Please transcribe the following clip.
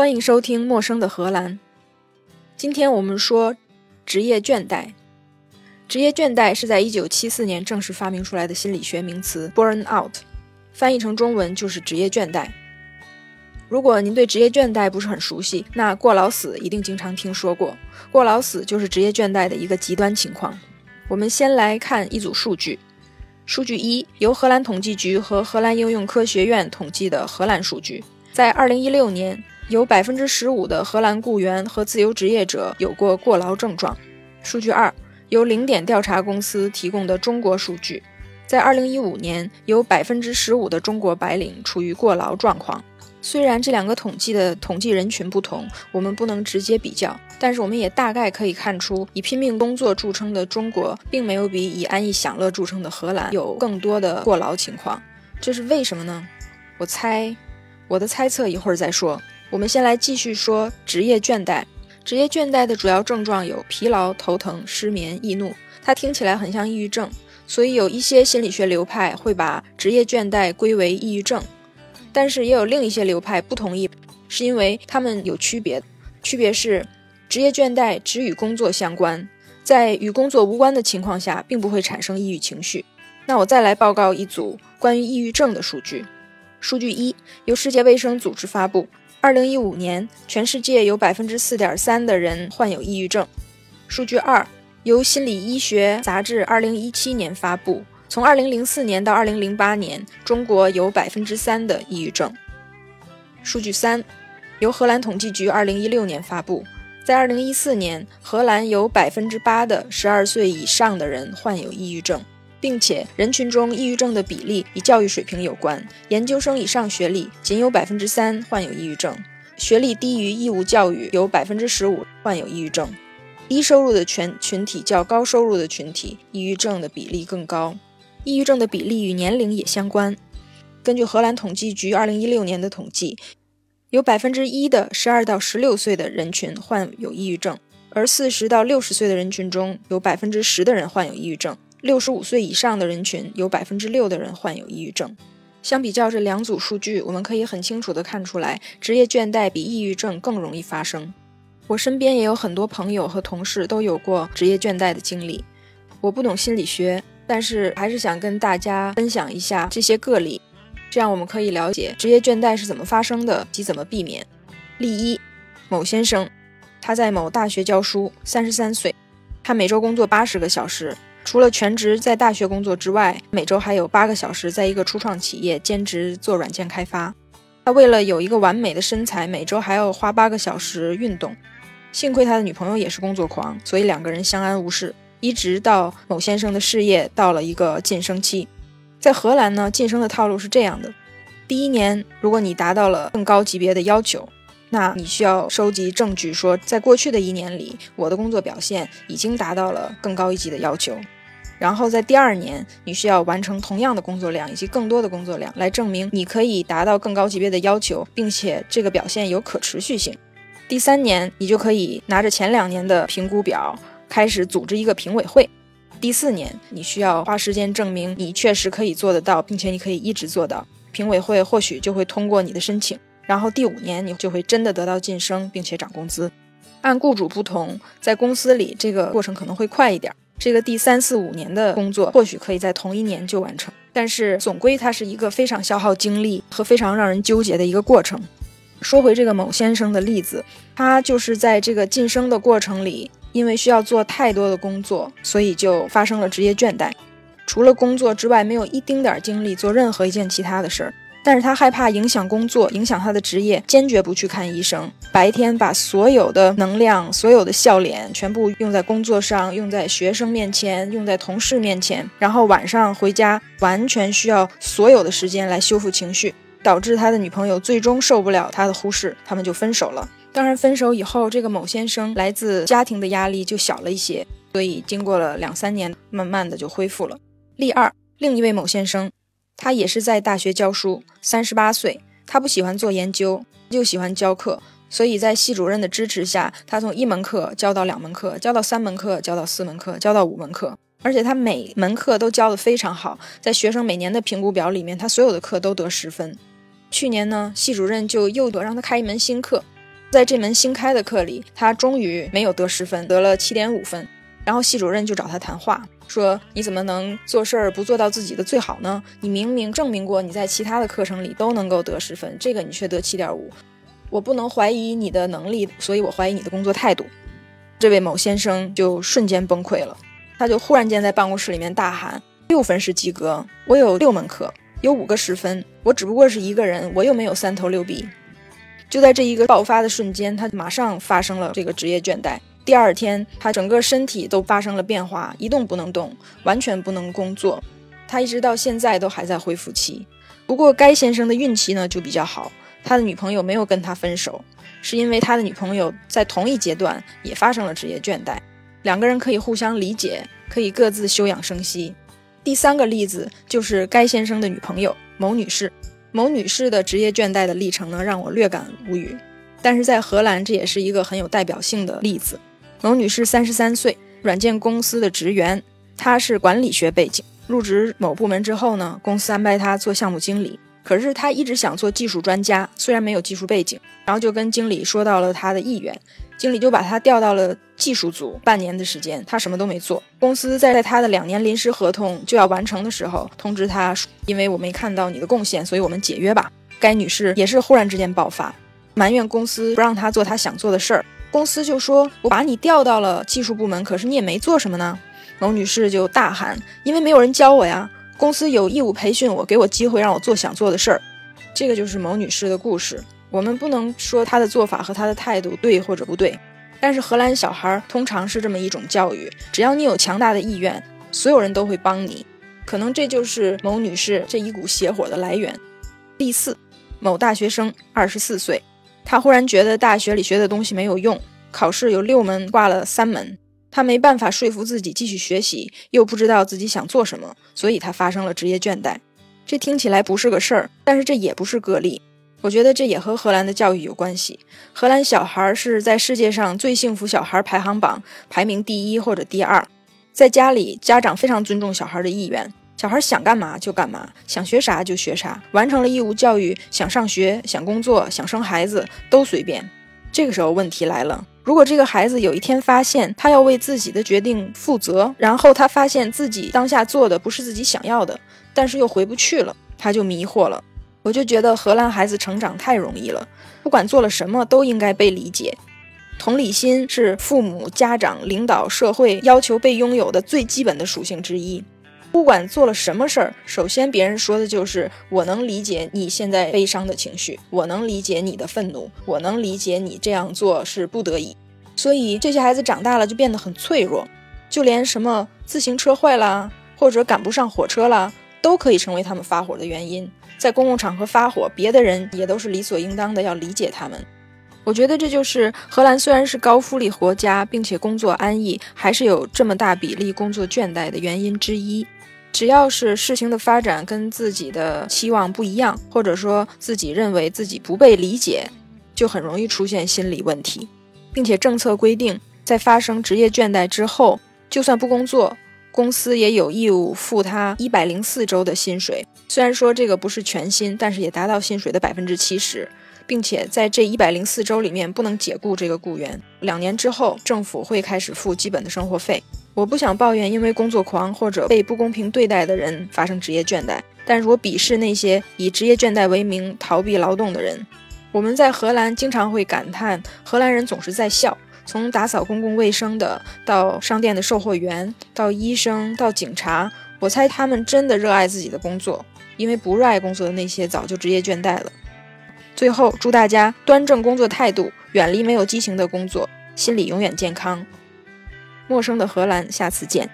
欢迎收听《陌生的荷兰》。今天我们说职业倦怠。职业倦怠是在1974年正式发明出来的心理学名词 “burn out”，翻译成中文就是职业倦怠。如果您对职业倦怠不是很熟悉，那过劳死一定经常听说过。过劳死就是职业倦怠的一个极端情况。我们先来看一组数据。数据一由荷兰统计局和荷兰应用科学院统计的荷兰数据，在2016年，有百分之十五的荷兰雇员和自由职业者有过过劳症状。数据二由零点调查公司提供的中国数据，在2015年，有百分之十五的中国白领处于过劳状况。虽然这两个统计的统计人群不同，我们不能直接比较，但是我们也大概可以看出，以拼命工作著称的中国，并没有比以安逸享乐著称的荷兰有更多的过劳情况。这是为什么呢？我猜，我的猜测一会儿再说。我们先来继续说职业倦怠。职业倦怠的主要症状有疲劳、头疼、失眠、易怒。它听起来很像抑郁症，所以有一些心理学流派会把职业倦怠归为抑郁症。但是也有另一些流派不同意，是因为他们有区别。区别是，职业倦怠只与工作相关，在与工作无关的情况下，并不会产生抑郁情绪。那我再来报告一组关于抑郁症的数据。数据一由世界卫生组织发布，二零一五年全世界有百分之四点三的人患有抑郁症。数据二由心理医学杂志二零一七年发布。从二零零四年到二零零八年，中国有百分之三的抑郁症。数据三，由荷兰统计局二零一六年发布，在二零一四年，荷兰有百分之八的十二岁以上的人患有抑郁症，并且人群中抑郁症的比例与教育水平有关。研究生以上学历仅有百分之三患有抑郁症，学历低于义务教育有百分之十五患有抑郁症。低收入的全群体较高收入的群体，抑郁症的比例更高。抑郁症的比例与年龄也相关。根据荷兰统计局2016年的统计，有百分之一的12到16岁的人群患有抑郁症，而40到60岁的人群中有百分之十的人患有抑郁症，65岁以上的人群有百分之六的人患有抑郁症。相比较这两组数据，我们可以很清楚地看出来，职业倦怠比抑郁症更容易发生。我身边也有很多朋友和同事都有过职业倦怠的经历。我不懂心理学。但是还是想跟大家分享一下这些个例，这样我们可以了解职业倦怠是怎么发生的及怎么避免。例一，某先生，他在某大学教书，三十三岁，他每周工作八十个小时，除了全职在大学工作之外，每周还有八个小时在一个初创企业兼职做软件开发。他为了有一个完美的身材，每周还要花八个小时运动。幸亏他的女朋友也是工作狂，所以两个人相安无事。一直到某先生的事业到了一个晋升期，在荷兰呢，晋升的套路是这样的：第一年，如果你达到了更高级别的要求，那你需要收集证据，说在过去的一年里，我的工作表现已经达到了更高一级的要求。然后在第二年，你需要完成同样的工作量以及更多的工作量，来证明你可以达到更高级别的要求，并且这个表现有可持续性。第三年，你就可以拿着前两年的评估表。开始组织一个评委会。第四年，你需要花时间证明你确实可以做得到，并且你可以一直做到。评委会或许就会通过你的申请。然后第五年，你就会真的得到晋升，并且涨工资。按雇主不同，在公司里这个过程可能会快一点。这个第三四五年的工作或许可以在同一年就完成，但是总归它是一个非常消耗精力和非常让人纠结的一个过程。说回这个某先生的例子，他就是在这个晋升的过程里。因为需要做太多的工作，所以就发生了职业倦怠。除了工作之外，没有一丁点儿精力做任何一件其他的事儿。但是他害怕影响工作，影响他的职业，坚决不去看医生。白天把所有的能量、所有的笑脸全部用在工作上，用在学生面前，用在同事面前。然后晚上回家，完全需要所有的时间来修复情绪，导致他的女朋友最终受不了他的忽视，他们就分手了。当然，分手以后，这个某先生来自家庭的压力就小了一些，所以经过了两三年，慢慢的就恢复了。例二，另一位某先生，他也是在大学教书，三十八岁，他不喜欢做研究，就喜欢教课，所以在系主任的支持下，他从一门课教到两门课，教到三门课，教到四门课，教到五门课，而且他每门课都教得非常好，在学生每年的评估表里面，他所有的课都得十分。去年呢，系主任就又得让他开一门新课。在这门新开的课里，他终于没有得十分，得了七点五分。然后系主任就找他谈话，说：“你怎么能做事儿不做到自己的最好呢？你明明证明过你在其他的课程里都能够得十分，这个你却得七点五。我不能怀疑你的能力，所以我怀疑你的工作态度。”这位某先生就瞬间崩溃了，他就忽然间在办公室里面大喊：“六分是及格，我有六门课，有五个十分，我只不过是一个人，我又没有三头六臂。”就在这一个爆发的瞬间，他马上发生了这个职业倦怠。第二天，他整个身体都发生了变化，一动不能动，完全不能工作。他一直到现在都还在恢复期。不过，该先生的运气呢就比较好，他的女朋友没有跟他分手，是因为他的女朋友在同一阶段也发生了职业倦怠，两个人可以互相理解，可以各自休养生息。第三个例子就是该先生的女朋友某女士。某女士的职业倦怠的历程呢，让我略感无语。但是在荷兰，这也是一个很有代表性的例子。某女士三十三岁，软件公司的职员，她是管理学背景。入职某部门之后呢，公司安排她做项目经理。可是她一直想做技术专家，虽然没有技术背景，然后就跟经理说到了她的意愿。经理就把她调到了技术组，半年的时间，她什么都没做。公司在在她的两年临时合同就要完成的时候，通知她说，因为我没看到你的贡献，所以我们解约吧。该女士也是忽然之间爆发，埋怨公司不让她做她想做的事儿。公司就说：“我把你调到了技术部门，可是你也没做什么呢。”某女士就大喊：“因为没有人教我呀！公司有义务培训我，给我机会让我做想做的事儿。”这个就是某女士的故事。我们不能说她的做法和她的态度对或者不对，但是荷兰小孩通常是这么一种教育：只要你有强大的意愿，所有人都会帮你。可能这就是某女士这一股邪火的来源。第四，某大学生二十四岁，他忽然觉得大学里学的东西没有用，考试有六门挂了三门，他没办法说服自己继续学习，又不知道自己想做什么，所以他发生了职业倦怠。这听起来不是个事儿，但是这也不是个例。我觉得这也和荷兰的教育有关系。荷兰小孩是在世界上最幸福小孩排行榜排名第一或者第二。在家里，家长非常尊重小孩的意愿，小孩想干嘛就干嘛，想学啥就学啥，完成了义务教育，想上学、想工作、想生孩子都随便。这个时候问题来了：如果这个孩子有一天发现他要为自己的决定负责，然后他发现自己当下做的不是自己想要的，但是又回不去了，他就迷惑了。我就觉得荷兰孩子成长太容易了，不管做了什么都应该被理解。同理心是父母、家长、领导、社会要求被拥有的最基本的属性之一。不管做了什么事儿，首先别人说的就是我能理解你现在悲伤的情绪，我能理解你的愤怒，我能理解你这样做是不得已。所以这些孩子长大了就变得很脆弱，就连什么自行车坏了或者赶不上火车了，都可以成为他们发火的原因。在公共场合发火，别的人也都是理所应当的要理解他们。我觉得这就是荷兰虽然是高福利国家，并且工作安逸，还是有这么大比例工作倦怠的原因之一。只要是事情的发展跟自己的期望不一样，或者说自己认为自己不被理解，就很容易出现心理问题。并且政策规定，在发生职业倦怠之后，就算不工作。公司也有义务付他一百零四周的薪水，虽然说这个不是全薪，但是也达到薪水的百分之七十，并且在这一百零四周里面不能解雇这个雇员。两年之后，政府会开始付基本的生活费。我不想抱怨因为工作狂或者被不公平对待的人发生职业倦怠，但是我鄙视那些以职业倦怠为名逃避劳动的人。我们在荷兰经常会感叹，荷兰人总是在笑。从打扫公共卫生的，到商店的售货员，到医生，到警察，我猜他们真的热爱自己的工作，因为不热爱工作的那些早就职业倦怠了。最后，祝大家端正工作态度，远离没有激情的工作，心里永远健康。陌生的荷兰，下次见。